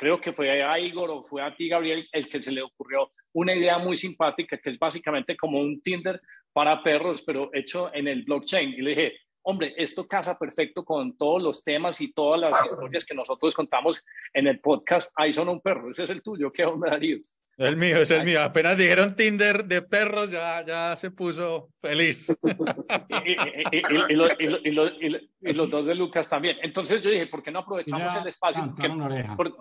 creo que fue a Igor o fue a ti, Gabriel, el que se le ocurrió una idea muy simpática que es básicamente como un Tinder para perros, pero hecho en el blockchain. Y le dije, hombre, esto casa perfecto con todos los temas y todas las historias que nosotros contamos en el podcast. Ahí son un perro, ese es el tuyo, ¿qué onda, Darío? El mío, es el mío. Apenas dijeron Tinder de perros, ya, ya se puso feliz. y, los dos de Lucas también. Entonces yo dije, ¿por qué no aprovechamos el espacio? porque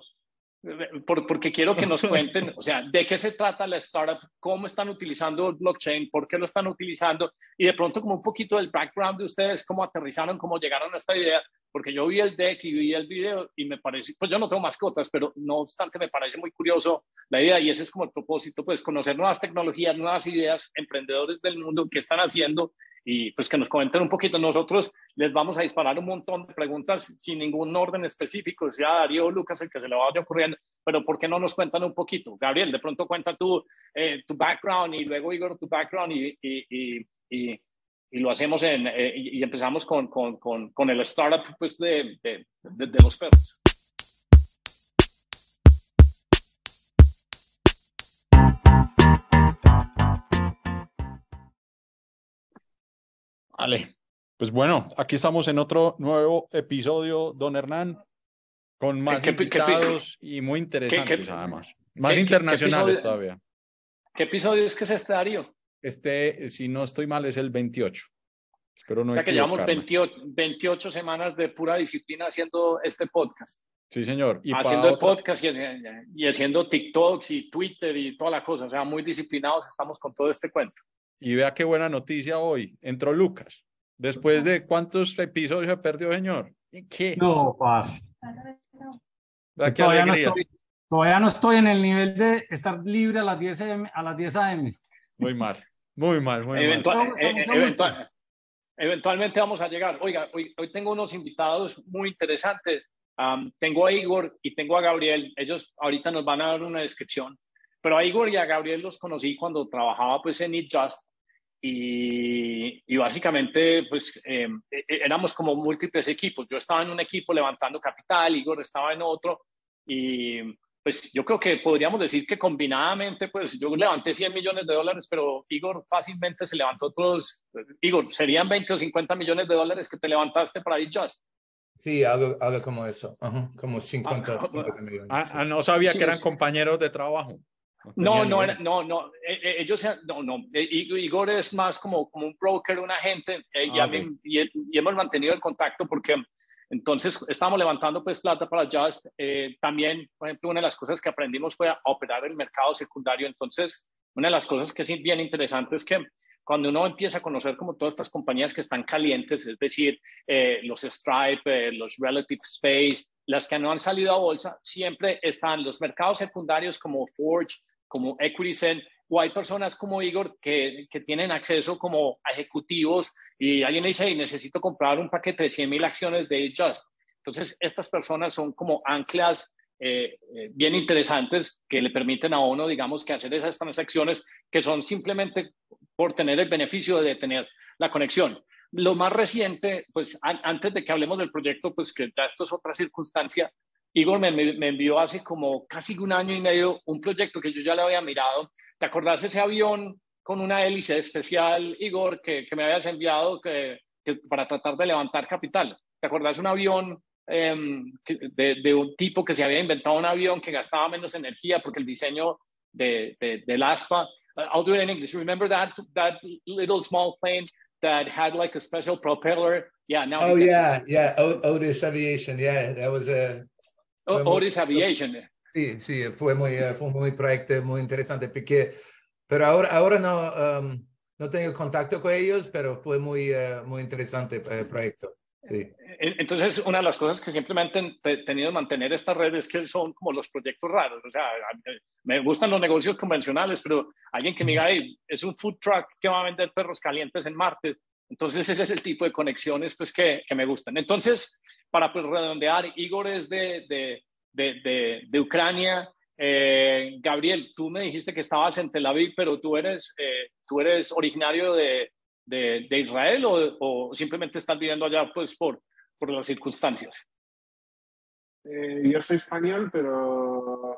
quiero que nos cuenten, o sea, de qué se trata la startup, cómo están utilizando el blockchain, por qué lo están utilizando y de pronto como un poquito del background de ustedes, cómo aterrizaron, cómo llegaron a esta idea, porque yo vi el deck y vi el video y me parece, pues yo no tengo mascotas, pero no obstante me parece muy curioso la idea y ese es como el propósito, pues conocer nuevas tecnologías, nuevas ideas, emprendedores del mundo que están haciendo y pues que nos comenten un poquito. Nosotros les vamos a disparar un montón de preguntas sin ningún orden específico, sea Darío o Lucas el que se le vaya ocurriendo, pero ¿por qué no nos cuentan un poquito? Gabriel, de pronto cuenta tú eh, tu background y luego Igor tu background y, y, y, y lo hacemos en, eh, y empezamos con, con, con, con, el startup pues, de, de, de, de los perros. Vale, pues bueno, aquí estamos en otro nuevo episodio, don Hernán, con más invitados y muy interesantes además, más internacionales todavía. ¿Qué episodio es que es este, Darío? Este, si no estoy mal, es el 28. Espero no o sea que llevamos 28, 28, semanas de pura disciplina haciendo este podcast. Sí, señor. Y haciendo el podcast y, y, haciendo TikToks y Twitter y toda la cosa. O sea, muy disciplinados estamos con todo este cuento. Y vea qué buena noticia hoy. Entró Lucas. Después de cuántos episodios se perdió, señor. ¿Qué? No, paz. Todavía no, estoy, todavía no estoy en el nivel de estar libre a las 10 a.m. A las 10 AM. Muy mal, muy mal, muy mal. Eh, eventualmente vamos a llegar. Oiga, hoy, hoy tengo unos invitados muy interesantes. tengo a Igor y tengo a Gabriel. Ellos ahorita nos van a dar una descripción. Pero a Igor y a Gabriel los conocí cuando trabajaba pues en It Just y, y básicamente pues em, e, e, éramos como múltiples equipos. Yo estaba en un equipo levantando capital, Igor estaba en otro y pues yo creo que podríamos decir que combinadamente pues yo levanté 100 millones de dólares, pero Igor fácilmente se levantó otros, Igor, serían 20 o 50 millones de dólares que te levantaste para It Just. Sí, algo, algo como eso, como 50, ah, millones. Ah, ah, no sabía que eran compañeros de trabajo. No, no, no, no, e, e, ellos, no, no, e, Igor es más como, como un broker, un agente, y, y, hemos mantenido el contacto porque entonces estamos levantando pues plata para Just. Eh, también, por ejemplo, una de las cosas que aprendimos fue a operar el mercado secundario. Entonces, una de las cosas que es bien interesante es que cuando uno empieza a conocer como todas estas compañías que están calientes, es decir, eh, los Stripe, eh, los Relative Space, las que no han salido a bolsa, siempre están los mercados secundarios como Forge, como EquityZen, o hay personas como Igor que, que, tienen acceso como ejecutivos y alguien le dice, necesito comprar un paquete de 100 mil acciones de Just. Entonces, estas personas son como anclas eh, eh, bien interesantes que le permiten a uno, digamos, que hacer esas transacciones que son simplemente por tener el beneficio de tener la conexión. Lo más reciente, pues antes de que hablemos del proyecto, pues que ya esto es otra circunstancia, Igor me, envió hace como casi un año y medio un proyecto que yo ya le había mirado. ¿Te acordás de ese avión con una hélice especial, Igor, que, que me habías enviado que, para tratar de levantar capital? ¿Te acordás de un avión em, de, de, un tipo que se había inventado un avión que gastaba menos energía porque el diseño de, del ASPA? Uh, I'll do it in English. Remember that, that little small plane that had like a special propeller. Yeah. Now. Oh yeah, yeah. Otis Aviation. Yeah, that was a. Otis Aviation. Sí, sí, fue muy, eh, fue muy proyecto muy interesante porque, pero ahora, ahora no, um, no tengo contacto con ellos, pero fue muy, uh, muy interesante el proyecto. Sí. Entonces, una de las cosas que me han tenido mantener esta red es que son como los proyectos raros. O sea, me gustan los negocios convencionales, pero alguien que me diga, es un food truck que va a vender perros calientes en Marte. Entonces, ese es el tipo de conexiones pues, que, que me gustan. Entonces, para pues, redondear, Igor es de, de, de, de Ucrania. Eh, Gabriel, tú me dijiste que estabas en Tel Aviv, pero tú eres, eh, tú eres originario de, Israel o, o, simplemente estás viviendo allá pues por, por las circunstancias? Eh, yo soy español, pero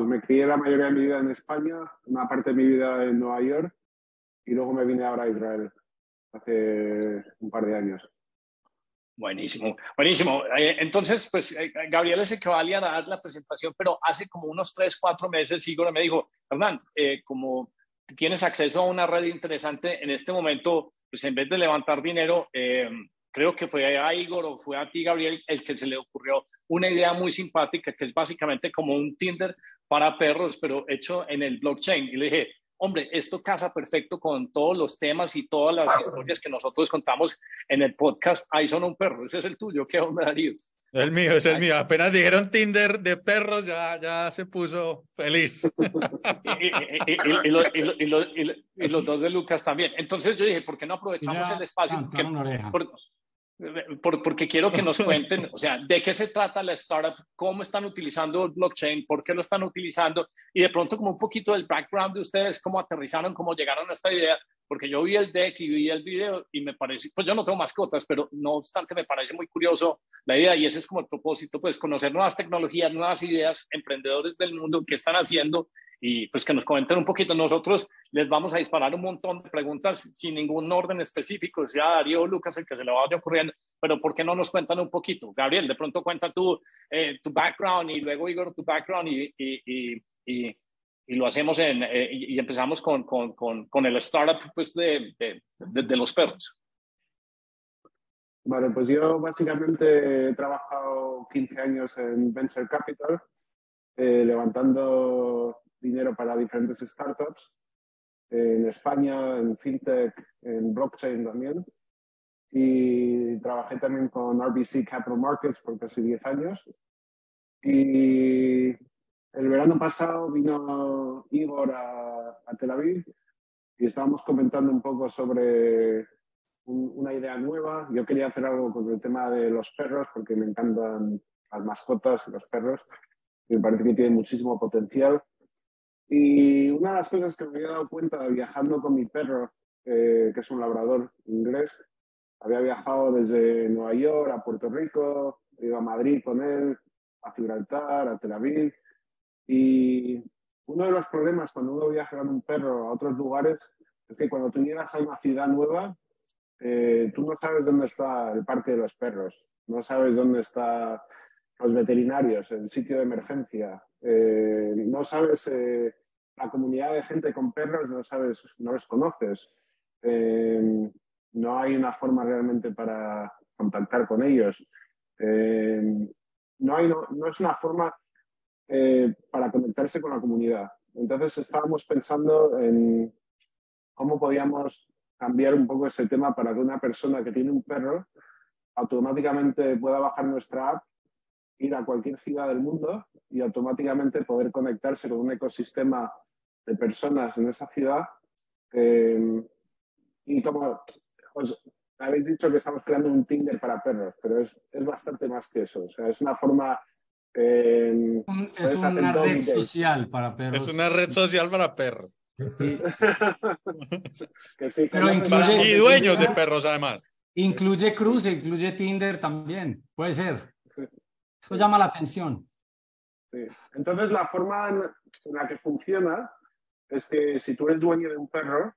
me crié la mayoría de mi vida en España, una parte de mi vida en Nueva York y luego me vine ahora a Israel hace un par de años. Buenísimo, buenísimo. Eh, entonces, pues eh, Gabriel es el que va a dar la presentación, pero hace como unos tres, cuatro meses Igor me dijo, Hernán, eh, como tienes acceso a una red interesante en este momento, pues en vez de levantar dinero, creo que fue a Igor o fue a ti, Gabriel, el que se le ocurrió una idea muy simpática, que es básicamente como un Tinder para perros, pero hecho en el blockchain. Y le dije, hombre, esto casa perfecto con todos los temas y todas las historias que nosotros contamos en el podcast. Ahí son un perro, ese es el tuyo, ¿qué onda, Darío? El mío, es el mío. Apenas dijeron Tinder de perros, ya, ya se puso feliz. y, los dos de Lucas también. Entonces yo dije, ¿por qué no aprovechamos el espacio? porque quiero que nos cuenten, o sea, de qué se trata la startup, cómo están utilizando el blockchain, por qué lo están utilizando y de pronto como un poquito del background de ustedes, cómo aterrizaron, cómo llegaron a esta idea, porque yo vi el deck y vi el video y me parece, pues yo no tengo mascotas, pero no obstante me parece muy curioso la idea y ese es como el propósito, pues conocer nuevas tecnologías, nuevas ideas, emprendedores del mundo, qué están haciendo y pues que nos comenten un poquito. Nosotros les vamos a disparar un montón de preguntas sin ningún orden específico, sea Darío o Lucas el que se le vaya ocurriendo, pero ¿por qué no nos cuentan un poquito? Gabriel, de pronto cuenta tú eh, tu background y luego Igor tu background y, y, y, y lo hacemos en, eh, y empezamos con, con, con, con, el startup pues, de, de, de, los perros. Vale, pues yo básicamente he trabajado 15 años en Venture Capital, eh, levantando dinero para diferentes startups en España, en fintech, en blockchain también. Y trabajé también con RBC Capital Markets por casi 10 años. Y el verano pasado vino Igor a, a Tel Aviv y estábamos comentando un poco sobre una idea nueva. Yo quería hacer algo con el tema de los perros porque me encantan las mascotas, los perros. Me parece que tienen muchísimo potencial. Y una de las cosas que me había dado cuenta viajando con mi perro, eh, que es un labrador inglés, había viajado desde Nueva York a Puerto Rico, ido a Madrid con él, a Gibraltar, a Tel Aviv. Y uno de los problemas cuando uno viaja con un perro a otros lugares es que cuando tú llegas a una ciudad nueva, eh, tú no sabes dónde está el parque de los perros, no sabes dónde están los veterinarios, el sitio de emergencia, eh, no sabes la comunidad de gente con perros no sabes, no los conoces. Eh, no hay una forma realmente para contactar con ellos. Eh, no, hay, no, es una forma eh, para conectarse con la comunidad. Entonces estábamos pensando en cómo podíamos cambiar un poco ese tema para que una persona que tiene un perro automáticamente pueda bajar nuestra app, ir a cualquier ciudad del mundo y automáticamente poder conectarse con un ecosistema de personas en esa ciudad. Eh, y como os habéis dicho que estamos creando un Tinder para perros, pero es, es bastante más que eso. O sea, es una forma... Eh, es una red social para perros. Es una red social para perros. que sí, y dueños de perros además. Incluye cruce, incluye Tinder también, puede ser. Eso llama la atención. Sí. Entonces la forma en la que funciona es que si tú eres dueño de un perro,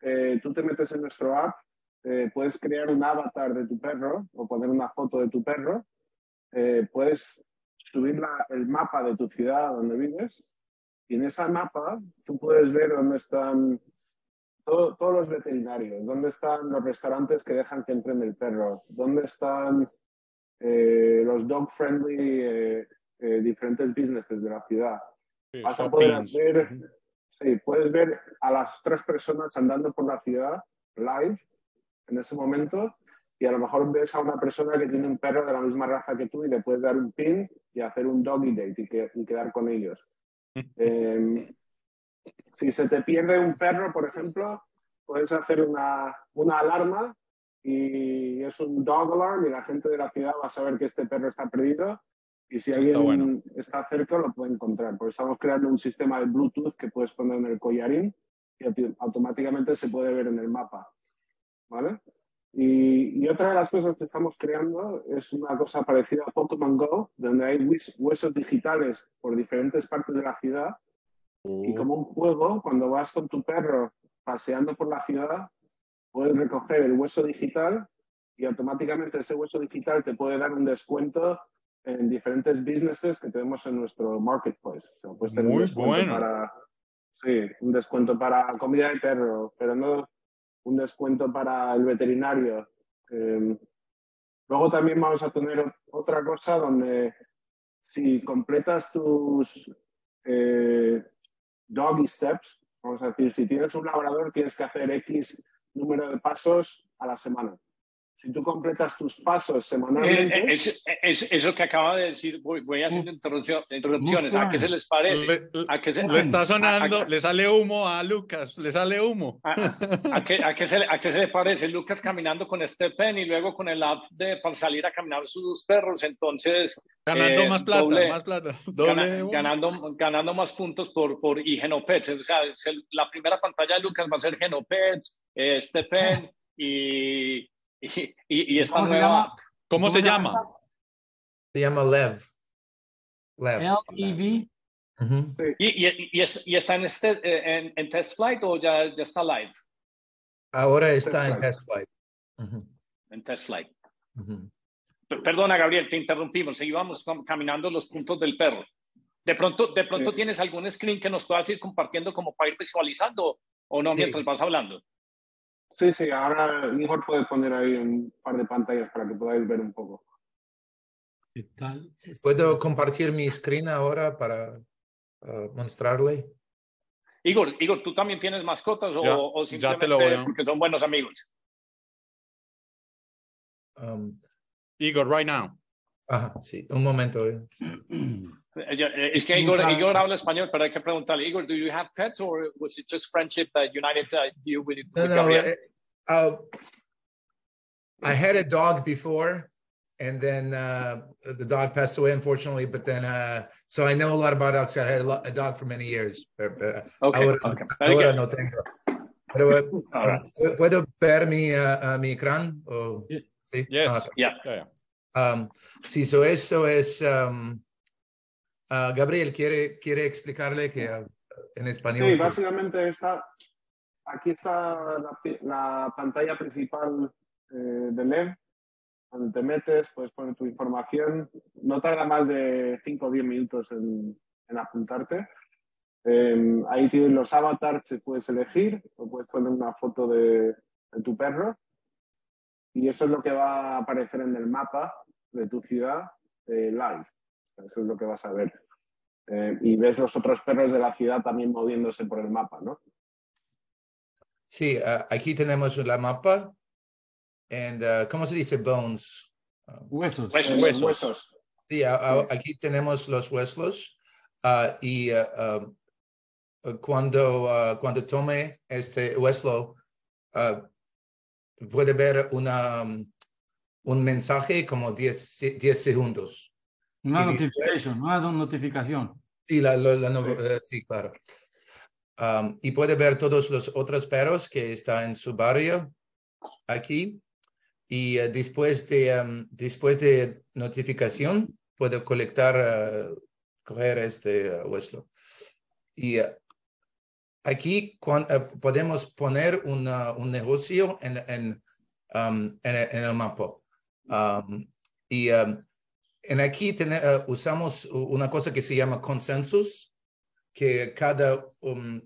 eh, tú te metes en nuestro app, eh, puedes crear un avatar de tu perro o poner una foto de tu perro, eh, puedes subir el mapa de tu ciudad donde vives y en esa mapa tú puedes ver dónde están todos los veterinarios, dónde están los restaurantes que dejan que entren el perro, dónde están los dog friendly diferentes businesses de la ciudad. Vas a poder ver Sí, puedes ver a las tres personas andando por la ciudad live en ese momento y a lo mejor ves a una persona que tiene un perro de la misma raza que tú y le puedes dar un pin y hacer un doggy date y, quedar con ellos. Em, si se te pierde un perro, por ejemplo, puedes hacer una, una alarma y es un dog alarm y la gente de la ciudad va a saber que este perro está perdido y si alguien está, cerca, lo puede encontrar. Porque estamos creando un sistema de Bluetooth que puedes poner en el collarín y automáticamente se puede ver en el mapa. ¿Vale? Y, otra de las cosas que estamos creando es una cosa parecida a Pokémon Go, donde hay huesos digitales por diferentes partes de la ciudad. Y oh. como un juego, cuando vas con tu perro paseando por la ciudad, puedes recoger el hueso digital y automáticamente ese hueso digital te puede dar un descuento en diferentes businesses que tenemos en nuestro marketplace. Muy bueno. Para, sí, un descuento para comida de perro, pero no un descuento para el veterinario. Em, luego también vamos a tener otra cosa donde si completas tus eh, doggy steps, vamos a decir, si tienes un labrador tienes que hacer X número de pasos a la semana si tú completas tus pasos semanalmente. Eh, eh, es, eso que acaba de decir, voy, voy haciendo interrupciones. ¿A qué se les parece? Le, ¿A qué se, le está sonando, le sale humo a Lucas, le sale humo. ¿A, a, qué, a, qué, se, ¿A qué se le parece? Lucas caminando con este pen y luego con el app de, para salir a caminar sus dos perros. Entonces. Ganando eh, más plata, más plata. ganando, ganando más puntos por, por y Genopets. O sea, la primera pantalla de Lucas va a ser Genopets, este pen y y, y, esta ¿Cómo nueva... Se llama? ¿Cómo, se, llama? Se llama Lev. Lev. L-E-V. Uh -huh. ¿Y, y, y, está en, este, en, en, test flight o ya, ya está live? Ahora está test en test flight. Uh -huh. En test flight. Uh -huh. Perdona, Gabriel, te interrumpimos. Íbamos caminando los puntos del perro. De pronto, de pronto sí. tienes algún screen que nos puedas ir compartiendo como para ir visualizando o no sí. mientras vas hablando. Sí, sí, ahora mejor puede poner ahí un par de pantallas para que podáis ver un poco. ¿Qué tal? ¿Puedo compartir mi screen ahora para uh, mostrarle? Igor, Igor, ¿tú también tienes mascotas ya, o, o simplemente ya te lo voy porque son buenos amigos? Um, Igor, right now. Ajá, sí, un momento. Eh. Es que Igor, Igor habla español, pero hay que preguntarle, Igor, do you have pets or was it just friendship that united uh, you with, with no, no, uh, uh, I had a dog before, and then uh, the dog passed away, unfortunately. But then, uh, so I know a lot about dogs. I had a, a dog for many years. But, uh, okay, ahora, okay. ahora no tengo. Pero, right. ¿Puedo ver mi, mi ecrán? Oh, ¿sí? Yes. Okay. Yeah. yeah. Um, sí, so esto es... Um, Uh, Gabriel, ¿quiere, ¿quiere explicarle que uh, en español? Sí, básicamente está, aquí está la, la pantalla principal eh, de donde te metes, puedes poner tu información, no tarda más de 5 o 10 minutos en, en apuntarte. Eh, ahí tienes los avatars que puedes elegir, o puedes poner una foto de, de tu perro, y eso es lo que va a aparecer en el mapa de tu ciudad eh, live. Eso es lo que vas a ver. Eh, y ves los otros perros de la ciudad también moviéndose por el mapa, ¿no? Sí, uh, aquí tenemos la mapa. And, uh, ¿Cómo se dice bones? Huesos. Huesos. huesos. huesos. Sí, uh, aquí tenemos los huesos. y um, cuando, cuando tome este hueso, puede ver una, um, un mensaje como 10 segundos. Una notificación, una notificación. Sí, la, la, la sí. Eh, sí. claro. Um, y puede ver todos los otros perros que están en su barrio aquí. Y uh, después, de, um, después de notificación, puede colectar, uh, coger este uh, hueso. Y aquí cuando, podemos poner una, un negocio en, en, um, en, en, el mapa. y en aquí uh, usamos una cosa que se llama consensus, que cada, um,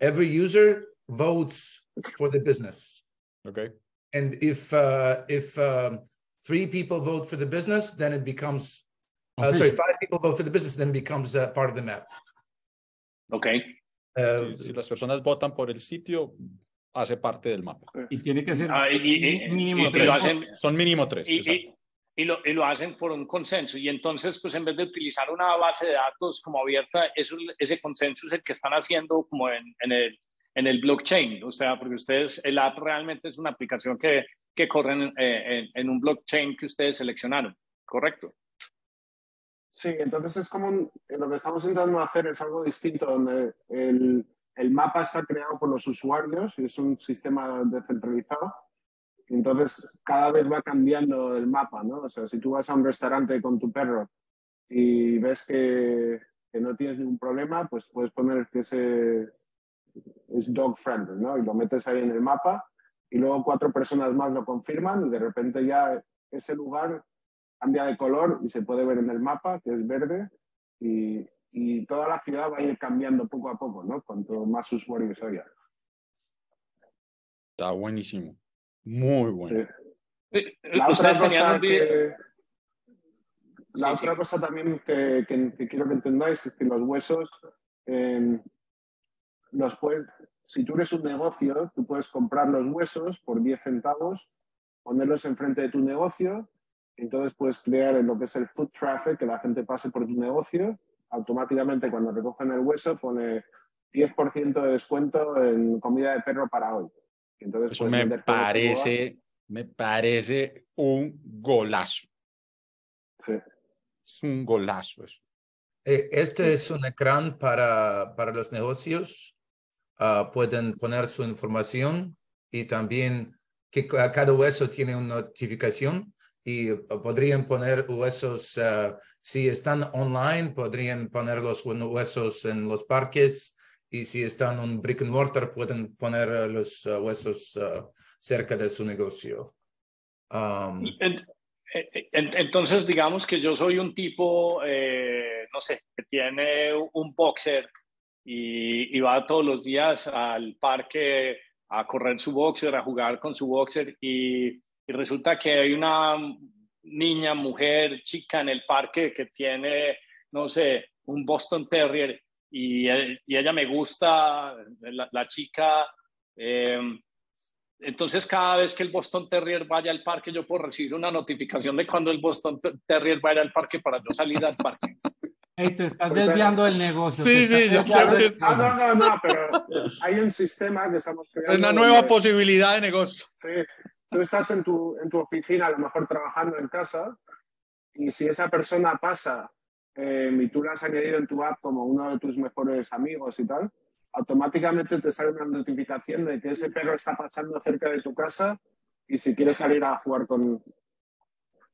every user votes for the business. Okay. And if, uh, if um, three people vote for the business, then it becomes, uh, sorry, five people vote for the business, then becomes uh, part of the map. Okay. Uh, si, si, las personas votan por el sitio, hace parte del mapa. Y tiene que ser ah, y, y, mínimo tres. Hacen, son mínimo tres. Y, lo, y lo, hacen por un consenso. Y entonces, pues en vez de utilizar una base de datos como abierta, eso, ese consenso es el que están haciendo como en, en, el, en el blockchain. O sea, porque ustedes, el app realmente es una aplicación que, que corre en, eh, en, en un blockchain que ustedes seleccionaron, ¿correcto? Sí, entonces es como lo que estamos intentando hacer es algo distinto, donde el, el mapa está creado por los usuarios y es un sistema descentralizado Entonces, cada vez va cambiando el mapa, ¿no? O sea, si tú vas a un restaurante con tu perro y ves que, no tienes ningún problema, pues puedes poner que ese es dog friendly, ¿no? Y lo metes ahí en el mapa y luego cuatro personas más lo confirman y de repente ya ese lugar cambia de color y se puede ver en el mapa que es verde y, y toda la ciudad va a ir cambiando poco a poco, ¿no? Cuanto más usuarios haya. Está buenísimo. Muy bueno. La, otra cosa, que, la otra cosa también que, que, quiero que entendáis es que los huesos eh, los puedes, si tú eres un negocio, tú puedes comprar los huesos por 10 centavos, ponerlos enfrente de tu negocio, entonces puedes crear lo que es el food traffic, que la gente pase por tu negocio, automáticamente cuando recogen el hueso pone 10% de descuento en comida de perro para hoy. Entonces, Eso me parece, me parece un golazo. Sí. Es un golazo eso. Eh, este es un ecran para, para los negocios Ah, pueden poner su información y también que cada hueso tiene una notificación y ah, podrían poner huesos, uh, si están online, podrían poner los huesos en los parques y si están en brick and mortar, pueden poner los huesos cerca de su negocio. Um, entonces, digamos que yo soy un tipo, eh, no sé, que tiene un boxer y, va todos los días al parque a correr su boxer, a jugar con su boxer y, resulta que hay una niña, mujer, chica en el parque que tiene, no sé, un Boston Terrier y, y ella me gusta, la, chica. Em, entonces, cada vez que el Boston Terrier vaya al parque, yo puedo recibir una notificación de cuando el Boston Terrier vaya al parque para yo salir al parque. Hey, te estás desviando del negocio. Sí, sí, yo creo que... No, no, no, no, pero hay un sistema que estamos creando. Una nueva posibilidad de negocio. Sí, tú estás en tu, en tu oficina, a lo mejor trabajando en casa, y si esa persona pasa eh, y tú la has añadido en tu app como uno de tus mejores amigos y tal, automáticamente te sale una notificación de que ese perro está pasando cerca de tu casa y si quieres salir a jugar con,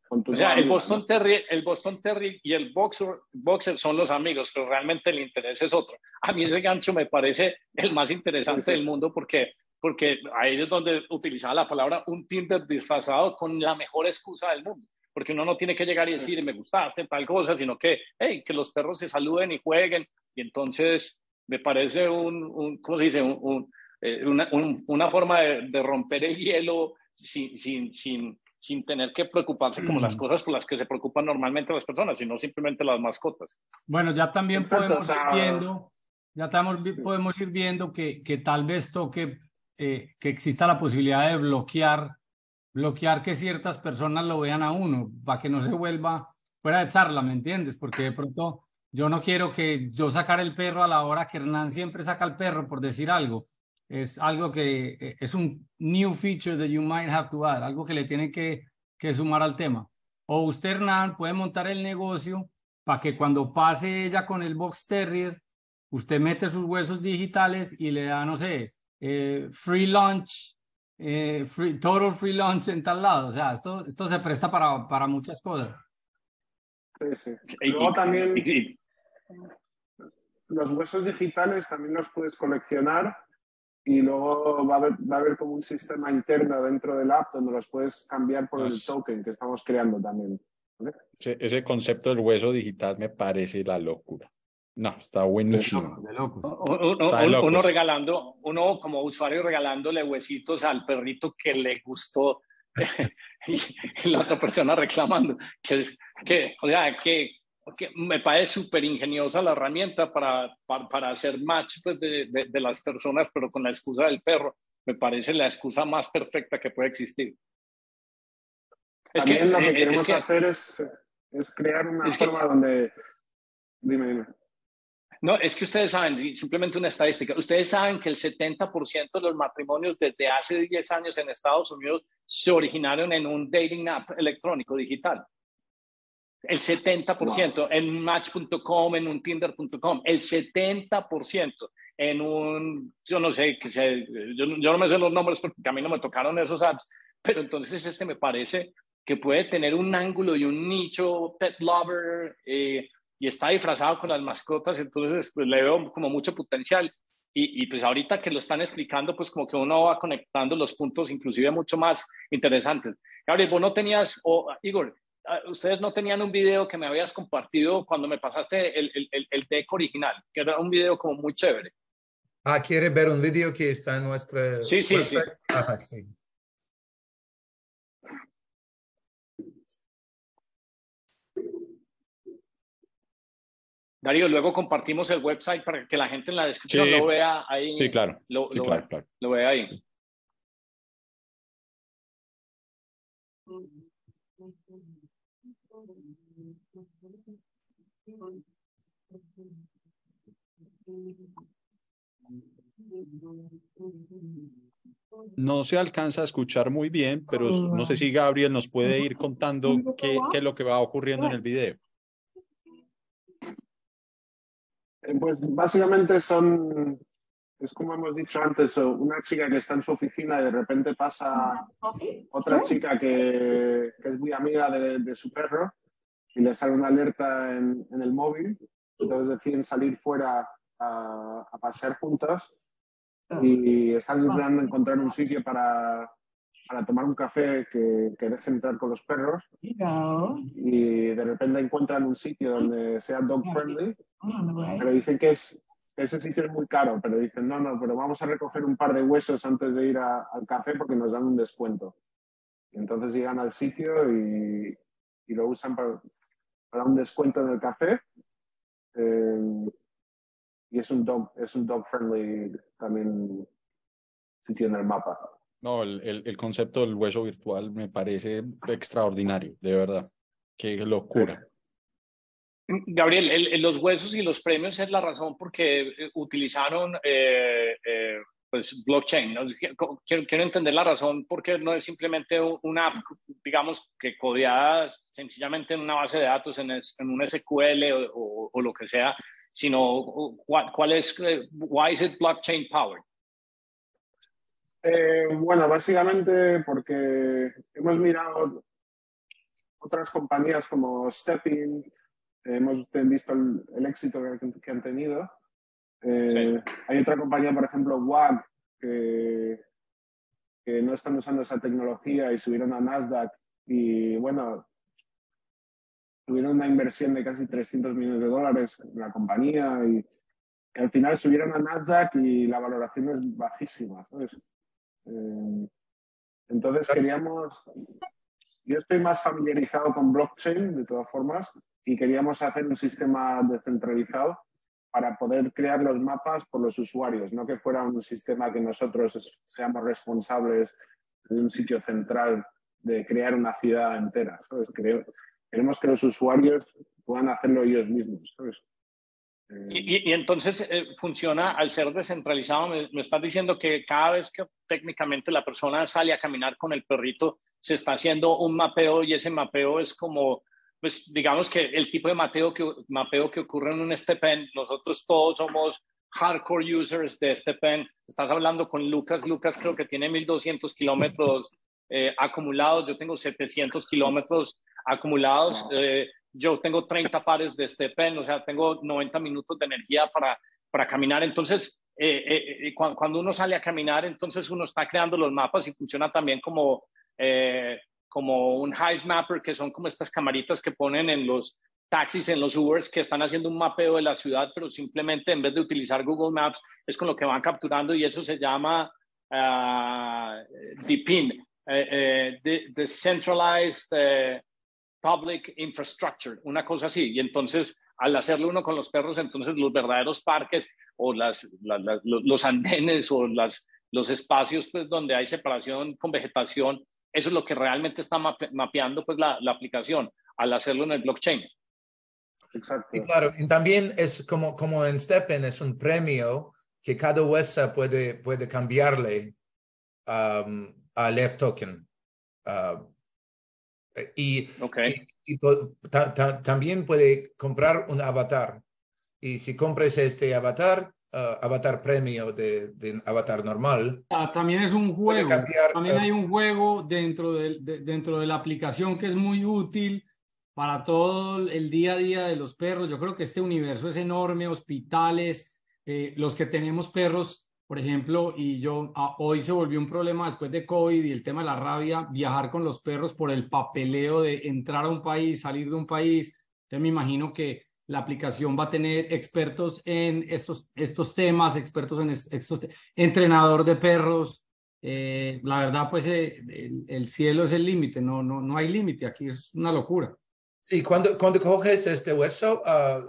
o sea, el Boston, Terrier, el Boston Terrier y el boxer, boxer son los amigos, pero realmente el interés es otro. A mí ese gancho me parece el más interesante del mundo porque, porque ahí es donde utilizaba la palabra un Tinder disfrazado con la mejor excusa del mundo. Porque uno no tiene que llegar y decir, me gustaste, tal cosa, sino que, hey, que los perros se saluden y jueguen. Y entonces me parece un, un ¿cómo se dice? Un, eh, una, una, forma de, de romper el hielo sin, sin, sin, sin tener que preocuparse como las mm. cosas por las que se preocupan normalmente las personas, sino simplemente las mascotas. Bueno, ya también podemos ir viendo, ya estamos, podemos ir viendo que, que tal vez toque eh, que exista la posibilidad de bloquear, bloquear que ciertas personas lo vean a uno, para que no se vuelva fuera de charla, ¿me entiendes? Porque de pronto yo no quiero que yo sacar el perro a la hora que Hernán siempre saca el perro, por decir algo es algo que eh, es un new feature that you might have to add, algo que le tiene que, que sumar al tema. O usted, Hernán, puede montar el negocio para que cuando pase ella con el Box Terrier, usted mete sus huesos digitales y le da, no sé, eh, free lunch, eh, free, total free lunch en tal lado. O sea, esto, esto se presta para, para muchas cosas. Sí, sí. Y luego también los huesos digitales también los puedes coleccionar y luego va a, haber, va a haber como un sistema interno dentro del app donde los puedes cambiar por el token que estamos creando también. Ese, concepto del hueso digital me parece la locura. No, está buenísimo. Uno, regalando, uno como usuario regalándole huesitos al perrito que le gustó y, la otra persona reclamando. Que, que, o sea, que porque me parece súper ingeniosa la herramienta para, para, hacer match pues, de, de, las personas, pero con la excusa del perro. Me parece la excusa más perfecta que puede existir. Es que, lo que eh, queremos hacer es, es, crear una forma donde... Dime, dime. No, es que ustedes saben, simplemente una estadística, ustedes saben que el 70% de los matrimonios desde hace 10 años en Estados Unidos se originaron en un dating app electrónico digital. El 70% en match.com, en un tinder.com, el 70% en un, yo no sé, que yo, yo, no me sé los nombres porque a mí no me tocaron esos apps, pero entonces este me parece que puede tener un ángulo y un nicho pet lover eh, y está disfrazado con las mascotas, entonces pues le veo como mucho potencial. Y, y, pues ahorita que lo están explicando, pues como que uno va conectando los puntos inclusive mucho más interesantes. Gabriel, vos no tenías, o Igor, ah, ustedes no tenían un video que me habías compartido cuando me pasaste el, el, el, deck original, que era un video como muy chévere. Ah, ¿quiere ver un video que está en nuestra... Sí, sí, sí. sí. Darío, luego compartimos el website para que la gente en la descripción lo vea ahí. Sí, claro. Lo, sí, claro, claro. lo vea ahí. No se alcanza a escuchar muy bien, pero no sé si Gabriel nos puede ir contando qué, qué es lo que va ocurriendo en el video. Eh, pues básicamente son, es como hemos dicho antes, una chica que está en su oficina y de repente pasa otra chica que, es muy amiga de, su perro y le sale una alerta en, el móvil. Entonces deciden salir fuera a, a pasear juntas y están intentando encontrar un sitio para, para tomar un café que, que deje entrar con los perros y de repente encuentran un sitio donde sea dog friendly, pero dicen que es ese sitio es muy caro, pero dicen no, no, pero vamos a recoger un par de huesos antes de ir al café porque nos dan un descuento. Y entonces llegan al sitio y, y lo usan para, para, un descuento en el café. Eh, y es un dog, es un dog friendly también sitio en el mapa. No, el, el, concepto del hueso virtual me parece extraordinario, de verdad. Qué locura. Gabriel, los huesos y los premios es la razón por qué eh, utilizaron eh, eh, pues blockchain. Quiero, quiero, entender la razón porque no es simplemente una, digamos, que codeada sencillamente en una base de datos, en, en un SQL o, o, lo que sea, sino cuál, cuál es, why is it blockchain powered? Eh, bueno, básicamente porque hemos mirado otras compañías como Stepping, hemos visto el, éxito que, han tenido. Eh, hay otra compañía, por ejemplo, WAG, que, que, no están usando esa tecnología y subieron a Nasdaq y bueno, tuvieron una inversión de casi 300 millones de dólares en la compañía y, al final subieron a Nasdaq y la valoración es bajísima. ¿sabes? Eh, entonces queríamos, yo estoy más familiarizado con blockchain de todas formas y queríamos hacer un sistema descentralizado para poder crear los mapas por los usuarios, no que fuera un sistema que nosotros seamos responsables de un sitio central de crear una ciudad entera. queremos que los usuarios puedan hacerlo ellos mismos. ¿sabes? Y, entonces eh, funciona al ser descentralizado, me, me, estás diciendo que cada vez que técnicamente la persona sale a caminar con el perrito, se está haciendo un mapeo y ese mapeo es como, pues digamos que el tipo de mapeo que, mapeo que ocurre en un STPN, nosotros todos somos hardcore users de STPN, estás hablando con Lucas, Lucas creo que tiene 1200 kilómetros eh, acumulados, yo tengo 700 kilómetros acumulados. Eh, yo tengo 30 pares de pen, o sea, tengo 90 minutos de energía para, para caminar. Entonces, eh, eh, eh cuando, uno sale a caminar, entonces uno está creando los mapas y funciona también como, eh, como un Hive Mapper, que son como estas camaritas que ponen en los taxis, en los Ubers, que están haciendo un mapeo de la ciudad, pero simplemente en vez de utilizar Google Maps, es con lo que van capturando y eso se llama uh, DPIN, Decentralized public infrastructure, una cosa así. Y entonces, al hacerlo uno con los perros, entonces los verdaderos parques o las, los andenes o las, los espacios pues, donde hay separación con vegetación, eso es lo que realmente está mapeando pues, la, la aplicación al hacerlo en el blockchain. Exacto. Y claro, y también es como, como en Steppen, es un premio que cada huesa puede, puede cambiarle um, a Left Token. Uh, y, también puede comprar un avatar. Y si compres este avatar, uh, Avatar Premio de, de, Avatar normal. Ah, también es un juego. también hay un juego dentro de, dentro de la aplicación que es muy útil para todo el día a día de los perros. Yo creo que este universo es enorme, hospitales, eh, los que tenemos perros, por ejemplo, y yo ah, hoy se volvió un problema después de COVID y el tema de la rabia, viajar con los perros por el papeleo de entrar a un país, salir de un país. Entonces me imagino que la aplicación va a tener expertos en estos, estos temas, expertos en estos, entrenador de perros. Eh, la verdad, pues eh, el, cielo es el límite, no, no, no hay límite, aquí es una locura. Sí, cuando, cuando coges este hueso, ah,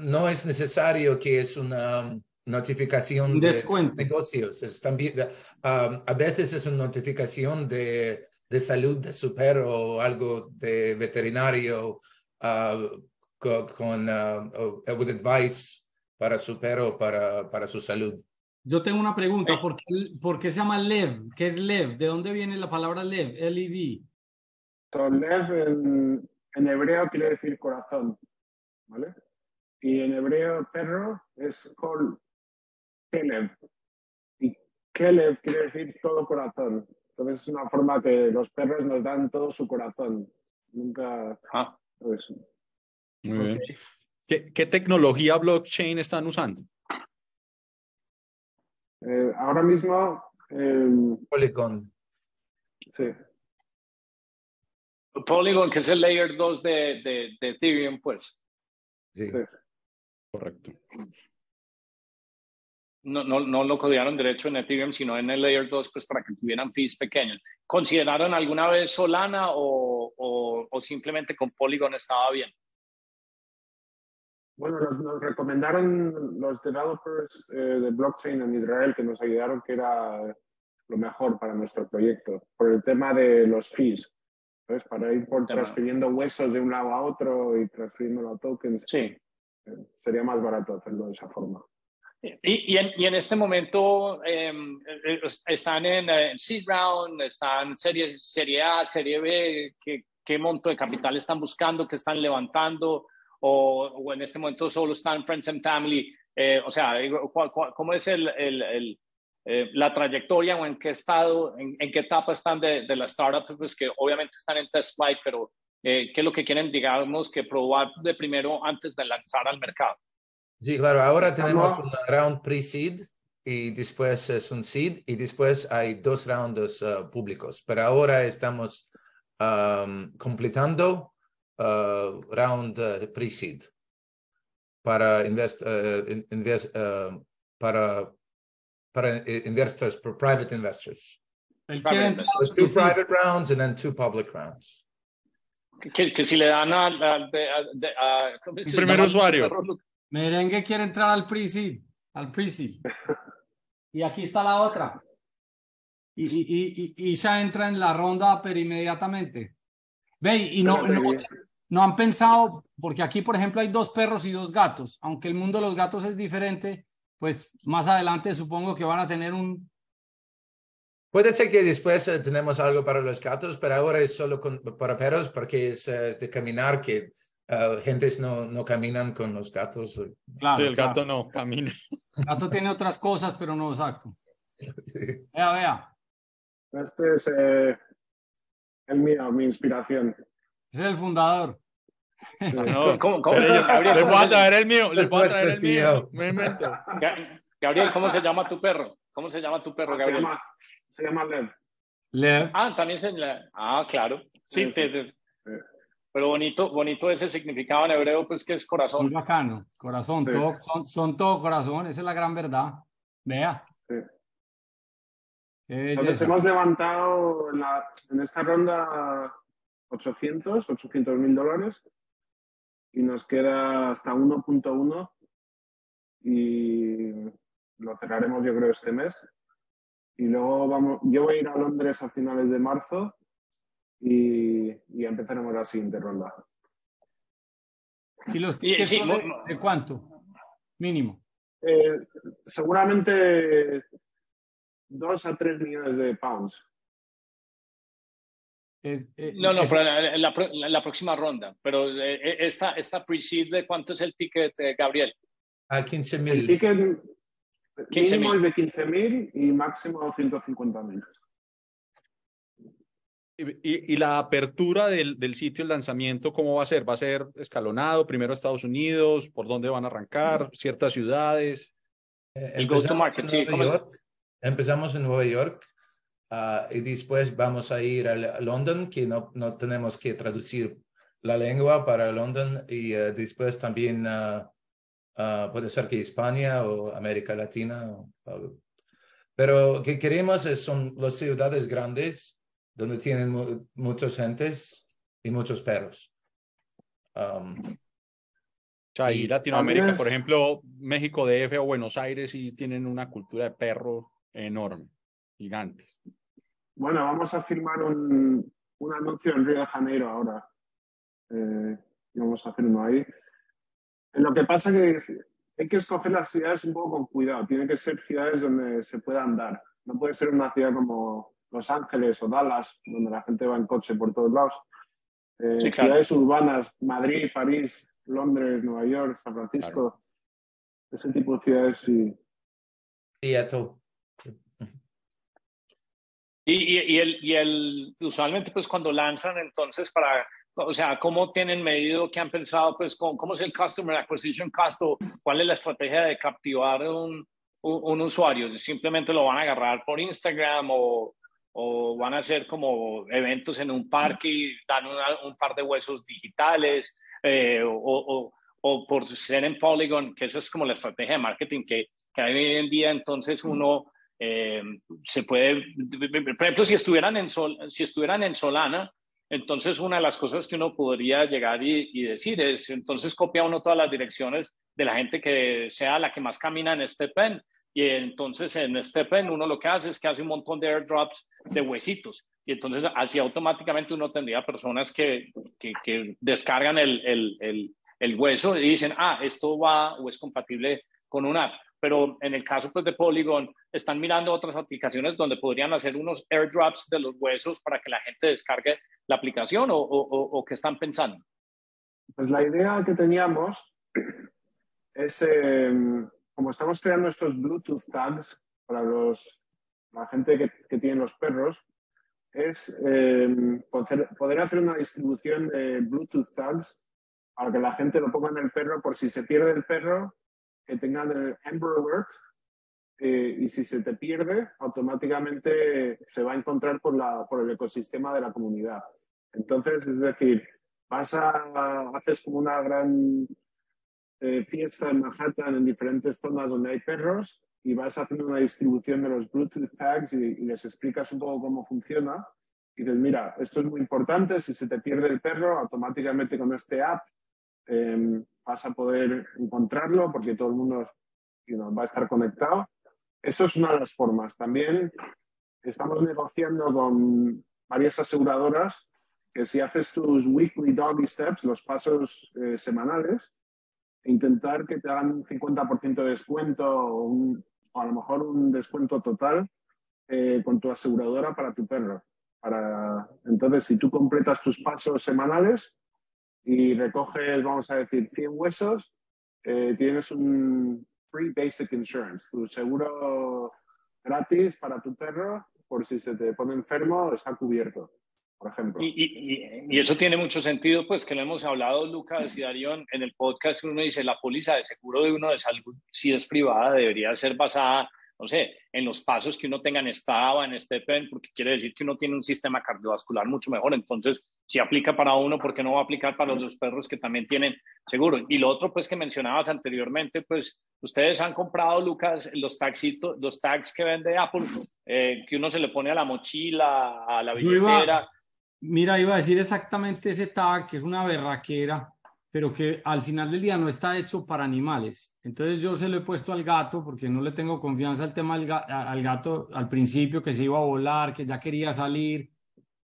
no, es necesario que es una notificación de negocios. Es también, ah, a veces es una notificación de, de salud de su perro o algo de veterinario. Uh, con, uh, advice para su perro, para, para su salud. Yo tengo una pregunta, ¿por qué, ¿por qué se llama LEV? ¿Qué es LEV? ¿De dónde viene la palabra LEV? L-E-V. LEV en, en, hebreo quiere decir corazón, ¿vale? Y en hebreo perro es Kol Kelev. Y Kelev quiere decir todo corazón. Entonces es una forma que los perros nos dan todo su corazón. Nunca... Ah. Pues, muy bien. ¿Qué, tecnología blockchain están usando? Eh, ahora mismo. Polygon. Sí. Polygon, que es el layer 2 de, de, Ethereum, pues. Sí. Correcto. No, no, no lo codiaron derecho en Ethereum, sino en el Layer 2, pues para que tuvieran fees pequeños. ¿Consideraron alguna vez Solana o, o, o simplemente con Polygon estaba bien? Bueno, nos, recomendaron los developers eh, de blockchain en Israel que nos ayudaron que era lo mejor para nuestro proyecto, por el tema de los fees. ¿sabes? Para ir por transfiriendo huesos de un lado a otro y transfiriendo a tokens. Sí. Eh, sería más barato hacerlo de esa forma. Y, y, en, y en, este momento em, eh, están en, seed round, están serie, serie A, serie B, ¿qué, ¿qué monto de capital están buscando, qué están levantando? o, en este momento solo están Friends and Family? Eh, o sea, ¿cómo es el, el, eh, la trayectoria o en qué estado, en, qué etapa están de, de la startup? Pues que obviamente están en test flight, pero eh, ¿qué es lo que quieren, digamos, que probar de primero antes de lanzar al mercado? Sí, claro, ahora tenemos un round pre-seed y después es un seed y después hay dos rounds públicos, pero ahora estamos um, completando uh, round uh, pre-seed para invest, uh, invest uh, para para investors, for private investors. So two private rounds and then two public rounds. Que, que si le dan primer usuario. Merengue quiere entrar al pre-seed, al pre-seed. y aquí está la otra. Y, y, y, y, ya entra en la ronda, pero inmediatamente. Ve, y no, no, no han pensado, porque aquí, por ejemplo, hay dos perros y dos gatos, aunque el mundo de los gatos es diferente, pues más adelante supongo que van a tener un... Puede ser que después eh, tenemos algo para los gatos, pero ahora es solo para perros porque es, eh, de caminar que uh, gentes no, no caminan con los gatos. Claro, el gato no camina. El gato tiene otras cosas, pero no exacto. Vea, vea. Este es eh, el mío, mi inspiración. Es el fundador. No, ¿cómo, cómo? Gabriel, les voy a traer el mío, les voy a traer el mío. Me invento. Gabriel, ¿cómo se llama tu perro? ¿Cómo se llama tu perro, Gabriel? Se llama, se llama Lev. Lev. Ah, también se llama. Ah, claro. Sí, sí, sí. Pero bonito, bonito ese significado en hebreo, pues que es corazón. Muy bacano, corazón, todo, son, son, todo corazón, esa es la gran verdad. Vea. Sí. Entonces hemos levantado la, en esta ronda 800, 800 mil dólares y nos queda hasta 1.1 y lo cerraremos yo creo este mes. Y luego vamos, yo voy a ir a Londres a finales de marzo y, y empezaremos la siguiente ronda. ¿Y los tickets de, cuánto? Mínimo. Eh, seguramente 2 a 3 millones de pounds. Eh, no, no, pero la, la, próxima ronda. Pero eh, eh, esta, esta pre-seed, ¿de cuánto es el ticket, Gabriel? A 15 mil. El ticket, mínimo es de 15.000 y máximo 150.000. Y, y, la apertura del, del, sitio, el lanzamiento, ¿cómo va a ser? ¿Va a ser escalonado? Primero Estados Unidos, ¿por dónde van a arrancar? ¿Ciertas ciudades? Eh, el go-to-market, sí. Empezamos en Nueva York uh, y después vamos a ir a London, que no, no tenemos que traducir la lengua para London y uh, después también uh, puede ser que España o América Latina. Pero que queremos es, son las ciudades grandes donde tienen muchos gentes y muchos perros. Um, y Latinoamérica, por ejemplo, México DF o Buenos Aires y tienen una cultura de perro enorme, gigante. Bueno, vamos a firmar un, un anuncio en Río de Janeiro ahora. Eh, vamos a hacer uno ahí. Lo que pasa es que hay que escoger las ciudades un poco con cuidado. Tienen que ser ciudades donde se pueda andar. No puede ser una ciudad como Los Ángeles o Dallas, donde la gente va en coche por todos lados. Eh, ciudades urbanas, Madrid, París, Londres, Nueva York, San Francisco, ese tipo de ciudades sí. Y a todo. Y, y, el, y el, usualmente pues cuando lanzan entonces para, o sea, ¿cómo tienen medido, qué han pensado pues con, cómo es el Customer Acquisition Cost o cuál es la estrategia de captivar un, un, usuario? ¿Simplemente lo van a agarrar por Instagram o, o van a hacer como eventos en un parque y dan un par de huesos digitales? Eh, o, o, por ser en Polygon, que esa es como la estrategia de marketing que, que hay hoy en día, entonces uno eh, se puede, por ejemplo, si estuvieran en, Sol, si estuvieran en Solana, entonces una de las cosas que uno podría llegar y, decir es, entonces copia uno todas las direcciones de la gente que sea la que más camina en este pen. Y entonces en pen uno lo que hace es que hace un montón de airdrops de huesitos. Y entonces así automáticamente uno tendría personas que, que, descargan el, el, el, hueso y dicen, ah, esto va o es compatible con una app. Pero en el caso pues, de Polygon, están mirando otras aplicaciones donde podrían hacer unos airdrops de los huesos para que la gente descargue la aplicación o, o, o, qué están pensando. Pues la idea que teníamos es, em, como estamos creando estos Bluetooth tags para los, la gente que, que tiene los perros, es eh, poder, hacer una distribución de Bluetooth tags para que la gente lo ponga en el perro por si se pierde el perro, que tengan el Amber Alert eh, y si se te pierde, automáticamente se va a encontrar por, la, por el ecosistema de la comunidad. Entonces, es decir, vas a, haces como una gran eh, fiesta en Manhattan en diferentes zonas donde hay perros y vas haciendo una distribución de los Bluetooth tags y, les explicas un poco cómo funciona. Y dices, mira, esto es muy importante, si se te pierde el perro, automáticamente con este app em, vas a poder encontrarlo porque todo el mundo va a estar conectado. Esto es una de las formas. También estamos negociando con varias aseguradoras que si haces tus weekly doggy steps, los pasos eh, semanales, intentar que te hagan un 50% de descuento o un, o a lo mejor un descuento total eh, con tu aseguradora para tu perro. Entonces, si tú completas tus pasos semanales y recoges, vamos a decir, 100 huesos, eh, tienes un free basic insurance, tu seguro gratis para tu perro, por si se te pone enfermo, está cubierto. Por ejemplo. Y, y, eso tiene mucho sentido, pues que lo hemos hablado, Lucas y Darión, en el podcast, uno dice, la póliza de seguro de uno de salud, si es privada, debería ser basada no sé, en los pasos que uno tenga en Strava, en Stepen, porque quiere decir que uno tiene un sistema cardiovascular mucho mejor. Entonces, si aplica para uno, ¿por qué no va a aplicar para los dos perros que también tienen seguro? Y lo otro, pues, que mencionabas anteriormente, pues, ustedes han comprado, Lucas, los taxitos, los tags que vende Apple, eh, que uno se le pone a la mochila, a la billetera. Mira, iba a decir exactamente ese tag, que es una berraquera pero que al final del día no está hecho para animales. Entonces yo se lo he puesto al gato porque no le tengo confianza al tema al, gato al principio que se iba a volar, que ya quería salir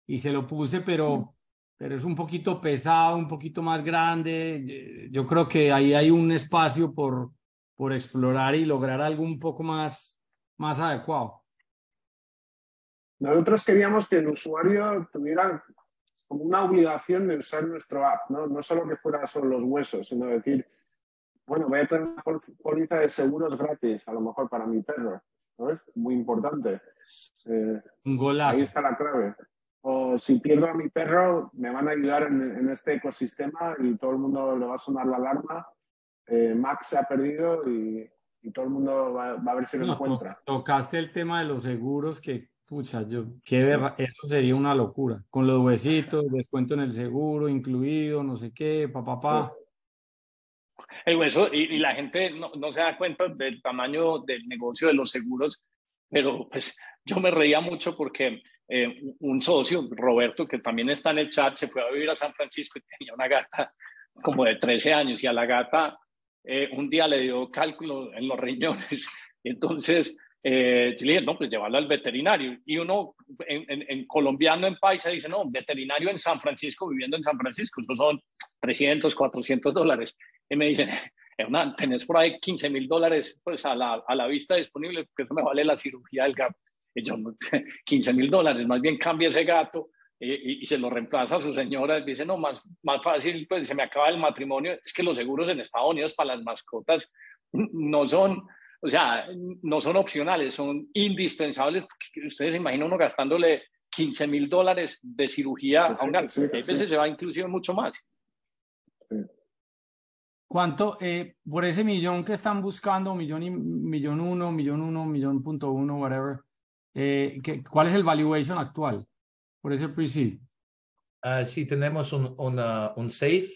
y se lo puse, pero, pero es un poquito pesado, un poquito más grande. Yo creo que ahí hay un espacio por, por explorar y lograr algo un poco más, más adecuado. Nosotros queríamos que el usuario tuviera como una obligación de usar nuestro app, ¿no? No solo que fuera solo los huesos, sino decir, bueno, voy a tener una póliza de seguros gratis, a lo mejor para mi perro, ¿sabes? Muy importante. Eh, Un golazo. Ahí está la clave. O si pierdo a mi perro, me van a ayudar en, este ecosistema y todo el mundo le va a sonar la alarma. Eh, Max se ha perdido y, todo el mundo va, a ver si lo encuentra. Tocaste el tema de los seguros que, pucha, yo, qué eso sería una locura. Con los huesitos, descuento en el seguro incluido, no sé qué, papá, papá. Pa. El hueso, y, la gente no, no, se da cuenta del tamaño del negocio de los seguros, pero pues yo me reía mucho porque eh, un socio, Roberto, que también está en el chat, se fue a vivir a San Francisco y tenía una gata como de 13 años y a la gata eh, un día le dio cálculo en los riñones. Y entonces eh, yo le dije, no, pues llevarla al veterinario. Y uno en, en, colombiano, en paisa, dice, no, veterinario en San Francisco, viviendo en San Francisco, eso son 300, 400 dólares. Y me dicen, Hernán, tenés por ahí 15 mil dólares pues, a, la, a la vista disponible, porque eso me vale la cirugía del gato. Y yo, 15 mil dólares, más bien cambia ese gato y, y, se lo reemplaza a su señora. Dice, no, más, más fácil, pues se me acaba el matrimonio. Es que los seguros en Estados Unidos para las mascotas no son, o sea, no son opcionales, son indispensables. Ustedes se imaginan uno gastándole 15 mil dólares de cirugía a un gato. a veces se va inclusive mucho más. ¿Cuánto, eh, por ese millón que están buscando, millón y millón uno, millón uno, millón punto uno, whatever, eh, ¿cuál es el valuation actual por ese pre-seed? Uh, sí, tenemos un, un safe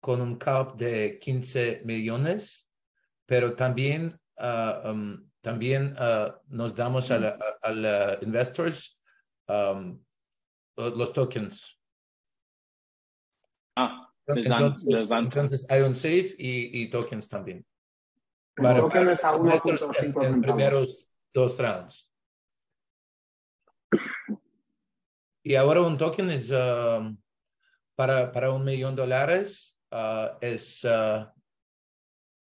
con un cap de 15 millones, pero también, uh, um, también uh, nos damos a los investors um, los tokens. Ah, entonces, entonces hay un safe y, y tokens también. Para, tokens a en, en primeros dos rounds. Y ahora un token es um, para, para un millón de dólares uh, es, uh,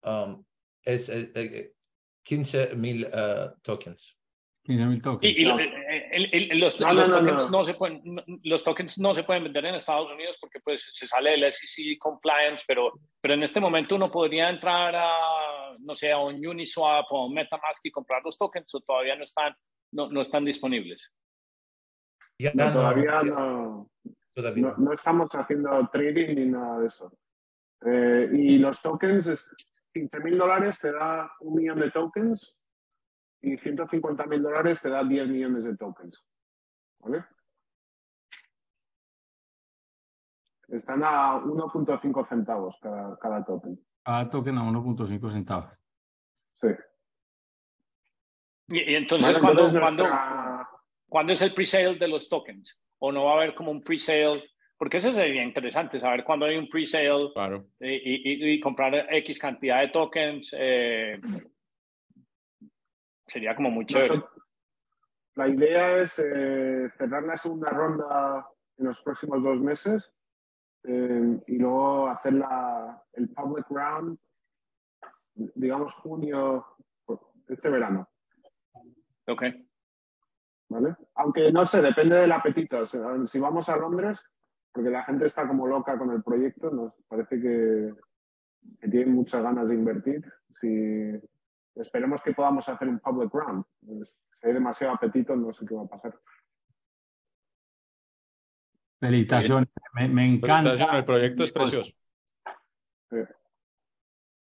um, es, 15 mil uh, tokens. 15 mil tokens. Y, los, tokens no, se pueden, los tokens no se pueden vender en Estados Unidos porque pues se sale del SEC compliance, pero, pero en este momento uno podría entrar a, no sé, a un Uniswap o un MetaMask y comprar los tokens o todavía no están, no, no están disponibles todavía, no, no, estamos haciendo trading ni nada de eso. Eh, y los tokens, 15 mil dólares te da un millón de tokens y 150 mil dólares te da 10 millones de tokens. ¿Vale? Están a 1.5 centavos cada, cada token. Cada token a 1.5 centavos. Sí. Y, entonces, cuando, cuando, ¿Cuándo es el pre-sale de los tokens? ¿O no va a haber como un pre-sale? Porque eso sería interesante, saber cuándo hay un pre-sale claro. y, comprar X cantidad de tokens. Eh, sería como muy chévere. La idea es eh, cerrar la segunda ronda en los próximos dos meses eh, y luego hacer la, el public round, digamos junio, este verano. Ok. Aunque no sé, depende del apetito. si vamos a Londres, porque la gente está como loca con el proyecto, nos parece que, que tienen muchas ganas de invertir. Si, esperemos que podamos hacer un public round. Pues, si hay demasiado apetito, no sé qué va a pasar. Felicitaciones, me, encanta. el proyecto es precioso.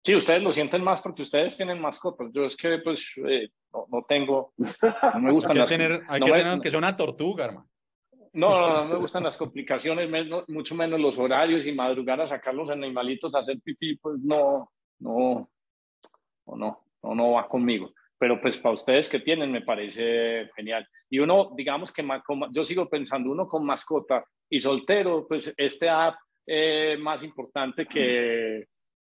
Sí, ustedes lo sienten más porque ustedes tienen mascotas. Yo es que, pues, eh, no, tengo. No me gustan hay las. Tener, hay que tener que sea una tortuga, hermano. No, no, no, me gustan las complicaciones, mucho menos los horarios y madrugar a sacar los animalitos a hacer pipí, pues no, no, no, no, va conmigo. Pero pues para ustedes que tienen me parece genial. Y uno, digamos que yo sigo pensando, uno con mascota y soltero, pues este app eh, más importante que,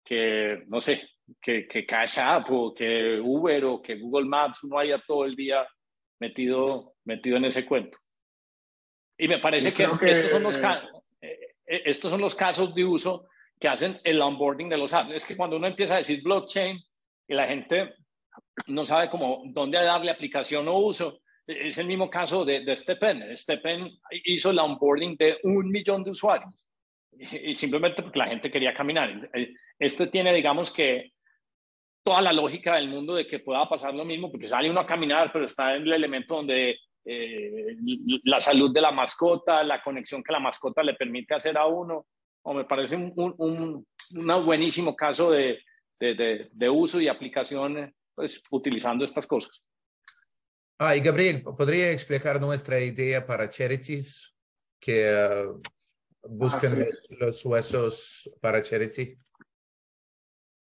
que, no sé, que, que Cash App o que Uber o que Google Maps no haya todo el día metido, metido en ese cuento. Y me parece que, Estos, son los eh, eh, estos son los casos de uso que hacen el onboarding de los apps. Es que cuando uno empieza a decir blockchain y la gente no sabe cómo, dónde darle aplicación o uso, es el mismo caso de, de Stepen. Stepen hizo el onboarding de un millón de usuarios y simplemente porque la gente quería caminar. este tiene, digamos que, toda la lógica del mundo de que pueda pasar lo mismo, porque sale uno a caminar, pero está en el elemento donde eh, la salud de la mascota, la conexión que la mascota le permite hacer a uno, o me parece un, un, un buenísimo caso de, de, de, uso y aplicación pues, utilizando estas cosas. Ah, y Gabriel, ¿podría explicar nuestra idea para charities que uh, buscan ah, los huesos para charity?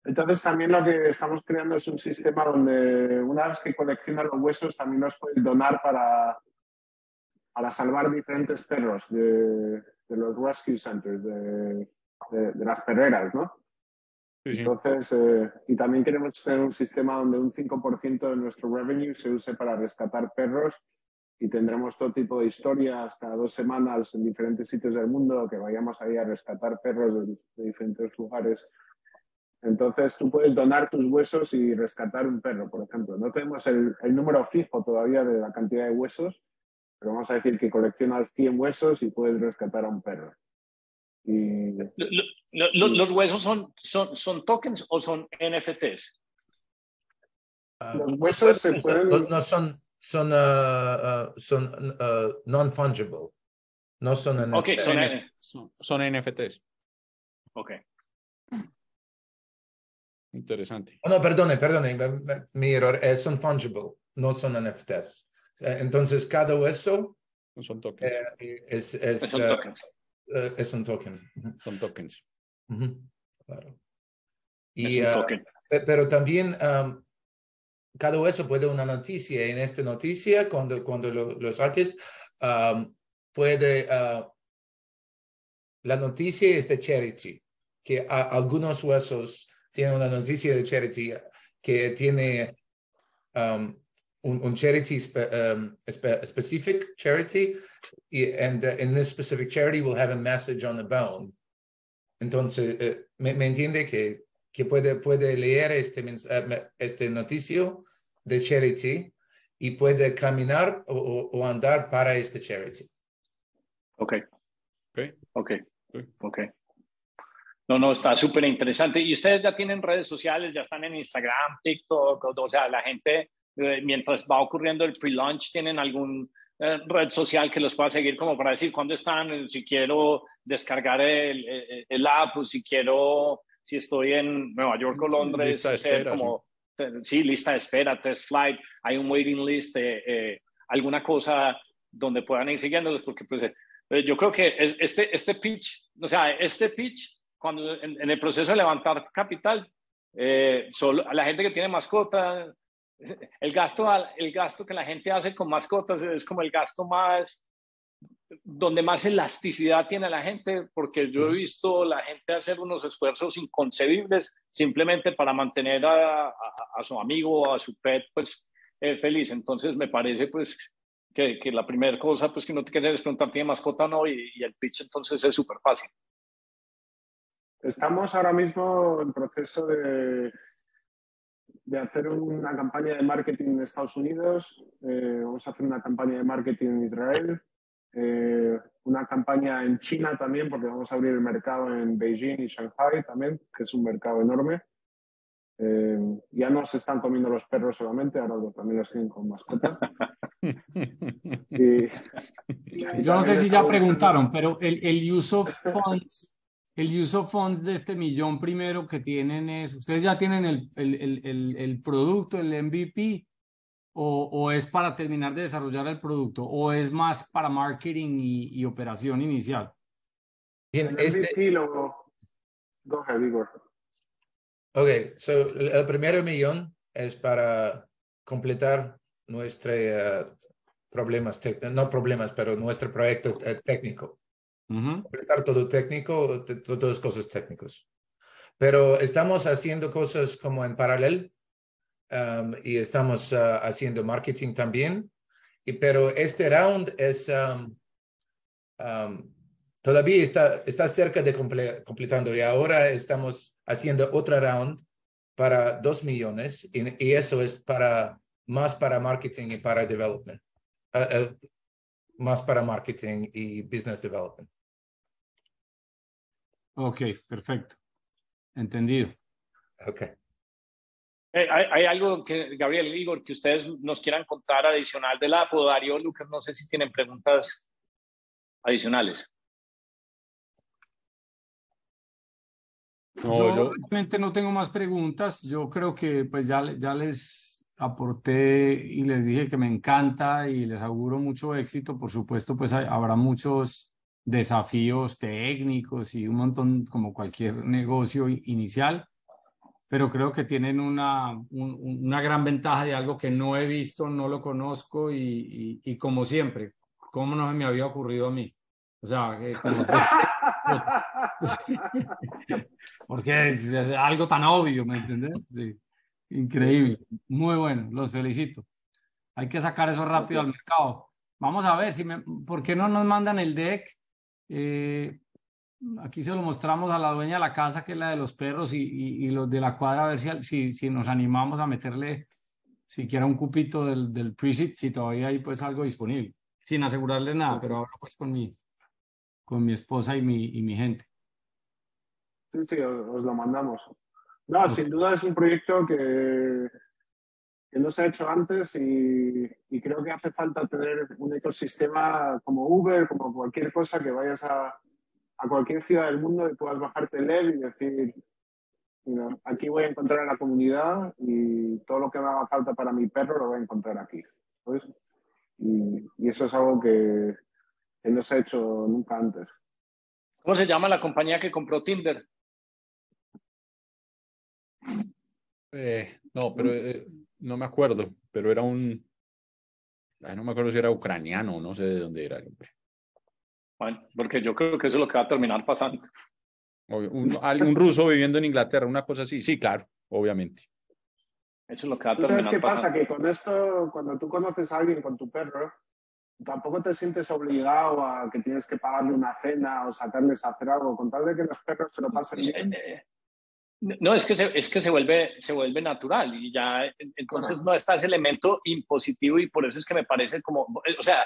Entonces también lo que estamos creando es un sistema donde una vez que coleccionas los huesos también los puedes donar para, para salvar diferentes perros de, de los rescue centers, de, de, las perreras, ¿no? Entonces, eh, y también queremos tener un sistema donde un 5% de nuestro revenue se use para rescatar perros y tendremos todo tipo de historias cada dos semanas en diferentes sitios del mundo que vayamos ahí a rescatar perros de, de diferentes lugares entonces tú puedes donar tus huesos y rescatar un perro, por ejemplo. No tenemos el, número fijo todavía de la cantidad de huesos, pero vamos a decir que coleccionas 100 huesos y puedes rescatar a un perro. ¿Los huesos son, son, son tokens o son NFTs? Ah, los huesos se pueden... No, son, son, uh, uh, son uh, non-fungible. No son NFTs. son, son NFTs. Ok. Interesante. Oh, no, perdone, perdone, mi error, es son fungible, no son NFTs. Eh, entonces, cada hueso son tokens. Eh, es, es, son eh, tokens. es, un token. Son tokens. Claro. Y, pero también um, cada hueso puede una noticia. En esta noticia, cuando, cuando lo, saques, um, puede... Uh, la noticia es de charity, que algunos huesos tiene una noticia de charity que tiene um, un, un, charity spe, um, spe, specific charity and uh, in this specific charity will have a message on the bone. Entonces, uh, me, me, entiende que, que puede, puede leer este, uh, este noticio de charity y puede caminar o, o andar para este charity. Ok. Ok. Ok. okay. No, no, está súper interesante. Y ustedes ya tienen redes sociales, ya están en Instagram, TikTok, o sea, la gente, eh, mientras va ocurriendo el pre-launch, tienen algún eh, red social que los pueda seguir como para decir cuándo están, si quiero descargar el, el, app, o si quiero, si estoy en Nueva York o Londres, lista espera, como, sí. lista de espera, test flight, hay un waiting list, eh, alguna cosa donde puedan ir siguiéndolos, porque pues yo creo que este, este pitch, o sea, este pitch cuando en, el proceso de levantar capital, eh, solo a la gente que tiene mascotas, el gasto, el gasto que la gente hace con mascotas es como el gasto más, donde más elasticidad tiene la gente, porque yo he visto la gente hacer unos esfuerzos inconcebibles simplemente para mantener a, a, su amigo o a su pet pues eh, feliz. Entonces me parece pues que, que la primera cosa pues que no te quieres preguntar, ¿tiene mascota o no? Y, y el pitch entonces es súper fácil. Estamos ahora mismo en proceso de, de hacer una campaña de marketing en Estados Unidos, eh, vamos a hacer una campaña de marketing en Israel, eh, una campaña en China también, porque vamos a abrir el mercado en Beijing y Shanghai también, que es un mercado enorme. Eh, ya no se están comiendo los perros solamente, ahora también los tienen con mascota. Yo no sé si ya preguntaron, pero el, el use of funds el use of funds de este millón primero que tienen es, ustedes ya tienen el, el, el, el producto, el MVP, o, o, es para terminar de desarrollar el producto, o es más para marketing y, y operación inicial. Bien, este... Lo... Go ahead, Igor. Ok, so el primer millón es para completar nuestro uh, problemas, no problemas, pero nuestro proyecto Completar todo técnico, todas cosas técnicas. Pero estamos haciendo cosas como en paralelo um, y estamos uh, haciendo marketing también. Y, pero este round es um, um, todavía está, está cerca de completando y ahora estamos haciendo otra round para dos millones y, eso es para más para marketing y para development. Uh, uh, más para marketing y business development. Ok, perfecto. Entendido. Ok. Eh, hay, algo que, Gabriel, Igor, que ustedes nos quieran contar adicional de la o Darío, Lucas, no sé si tienen preguntas adicionales. No, yo, realmente no tengo más preguntas. Yo creo que pues ya, ya les aporté y les dije que me encanta y les auguro mucho éxito. Por supuesto, pues habrá muchos desafíos técnicos y un montón como cualquier negocio inicial pero creo que tienen una, una gran ventaja de algo que no he visto, no lo conozco y, y, como siempre, ¿cómo no se me había ocurrido a mí? O sea, porque es algo tan obvio, ¿me entiendes? Sí. Increíble, muy bueno, los felicito. Hay que sacar eso rápido al mercado. Vamos a ver si me, ¿por qué no nos mandan el deck? Eh, aquí se lo mostramos a la dueña de la casa, que es la de los perros, y, y, los de la cuadra, a ver si, si, si, nos animamos a meterle siquiera un cupito del, del preset, si todavía hay pues algo disponible, sin asegurarle nada, pero ahora pues con mi, con mi esposa y mi, y mi gente. Sí, sí, os, lo mandamos. No, sin duda es un proyecto que, que no se ha hecho antes y, y, creo que hace falta tener un ecosistema como Uber, como cualquier cosa que vayas a, a cualquier ciudad del mundo y puedas bajarte el él y decir, aquí voy a encontrar a la comunidad y todo lo que me haga falta para mi perro lo voy a encontrar aquí. Y, y, eso es algo que, que, no se ha hecho nunca antes. ¿Cómo se llama la compañía que compró Tinder? Eh, no, pero eh, no me acuerdo, pero era un, no me acuerdo si era ucraniano, no sé de dónde era. Bueno, porque yo creo que eso es lo que va a terminar pasando. Un, un ruso viviendo en Inglaterra, una cosa así, sí, claro, obviamente. Eso es lo que va a terminar ¿Sabes qué pasa? Que con esto, cuando tú conoces a alguien con tu perro, tampoco te sientes obligado a que tienes que pagarle una cena o sacarles a hacer algo, con tal de que los perros se lo pasen bien. No, es que, se, es que se, vuelve, se vuelve natural y ya entonces no está ese elemento impositivo y por eso es que me parece como, o sea,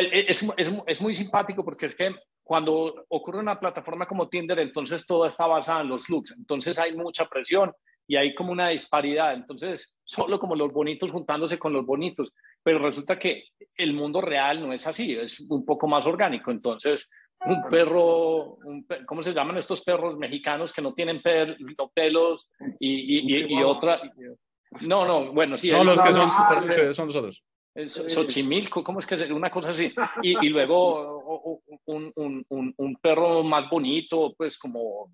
e, es, es, es, muy simpático porque es que cuando ocurre una plataforma como Tinder, entonces todo está basado en los looks, entonces hay mucha presión y hay como una disparidad, entonces solo como los bonitos juntándose con los bonitos, pero resulta que el mundo real no es así, es un poco más orgánico, entonces un perro, ¿cómo se llaman estos perros mexicanos que no tienen pelos y, y, y, otra? No, no, bueno, sí. No, los que son, son los otros. Xochimilco, ¿cómo es que es? Una cosa así. Y, y luego un, un, un, un, perro más bonito, pues como,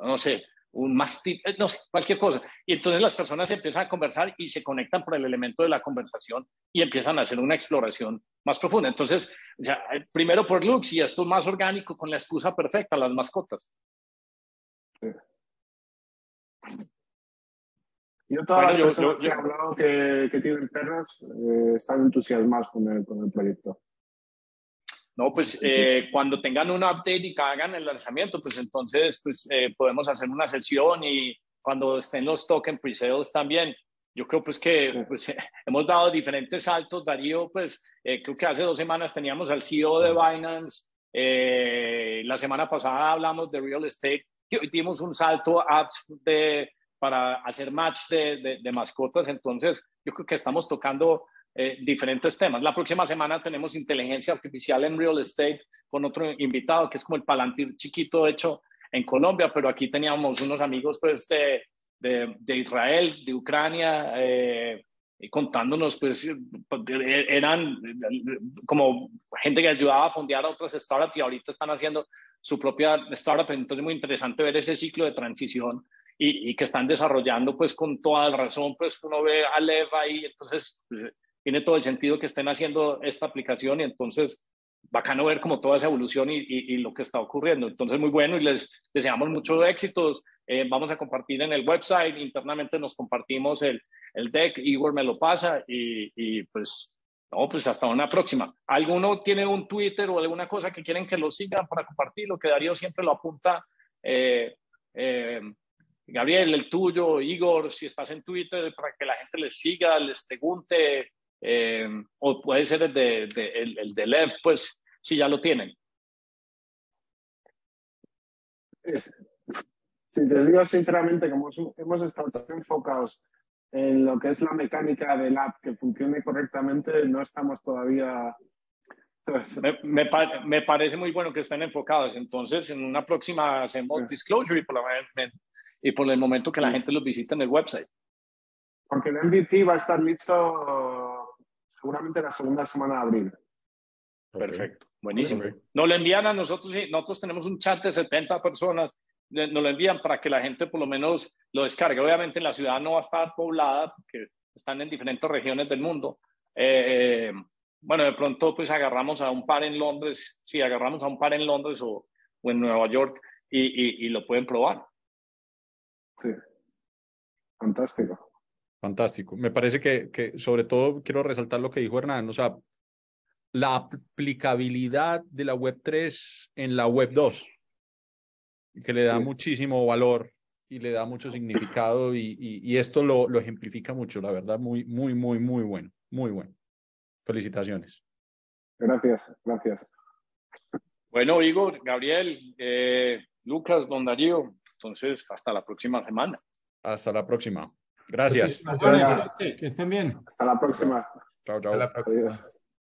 no sé, un mastín, eh, no sé, cualquier cosa. Y entonces las personas empiezan a conversar y se conectan por el elemento de la conversación y empiezan a hacer una exploración más profunda. Entonces, eh, primero por looks y esto es más orgánico con la excusa perfecta, las mascotas. Yo todas las personas que he hablado que, que tienen perros eh, están entusiasmados con el, con el proyecto. No, pues eh, cuando tengan un update y hagan el lanzamiento, pues entonces pues, eh, podemos hacer una sesión y cuando estén los token pre-sales también. Yo creo pues que pues, hemos dado diferentes saltos. Darío, pues creo que hace dos semanas teníamos al CEO de Binance. la semana pasada hablamos de real estate. Y hoy dimos un salto a apps de para hacer match de, de, mascotas. Entonces, yo creo que estamos tocando eh, diferentes temas. La próxima semana tenemos inteligencia artificial en real estate con otro invitado que es como el Palantir chiquito hecho en Colombia, pero aquí teníamos unos amigos pues de, de, Israel, de Ucrania, eh, contándonos pues eran como gente que ayudaba a fondear a otras startups y ahorita están haciendo su propia startup. Entonces es muy interesante ver ese ciclo de transición y, que están desarrollando pues con toda la razón, pues uno ve a Lev ahí, entonces pues, tiene todo el sentido que estén haciendo esta aplicación y entonces bacano ver como toda esa evolución y, y, lo que está ocurriendo. Entonces muy bueno y les deseamos muchos éxitos. Eh, vamos a compartir en el website, internamente nos compartimos el, el deck, Igor me lo pasa y, y pues no, pues hasta una próxima. ¿Alguno tiene un Twitter o alguna cosa que quieren que lo sigan para compartir? Lo que Darío siempre lo apunta. Eh, eh, Gabriel, el tuyo, Igor, si estás en Twitter, para que la gente les siga, les pregunte, eh, o puede ser el de, el, de Lev, pues si ya lo tienen. si te digo sinceramente, como hemos estado tan enfocados en lo que es la mecánica del app que funcione correctamente, no estamos todavía... Me, me, parece muy bueno que estén enfocados. Entonces, en una próxima hacemos disclosure y por, la, y por el momento que la gente los visite en el website. Porque el MVP va a estar listo seguramente la segunda semana de abril. Perfecto, buenísimo. Nos lo envían a nosotros y nosotros tenemos un chat de 70 personas nos lo envían para que la gente por lo menos lo descargue. Obviamente en la ciudad no va a estar poblada porque están en diferentes regiones del mundo. Eh, eh, bueno, de pronto pues agarramos a un par en Londres, sí, agarramos a un par en Londres o, o en Nueva York y, y, lo pueden probar. Sí, fantástico. Fantástico. Me parece que, que sobre todo quiero resaltar lo que dijo Hernán, o sea, la aplicabilidad de la Web 3 en la Web 2 que le da muchísimo valor y le da mucho significado y, y, esto lo, lo, ejemplifica mucho, la verdad, muy, muy, muy, muy bueno, muy bueno. Felicitaciones. Gracias, gracias. Bueno, Igor, Gabriel, eh, Lucas, Don Darío, entonces hasta la próxima semana. Hasta la próxima. Gracias. Que estén bien. Hasta la próxima. Chao, chao. Hasta la próxima.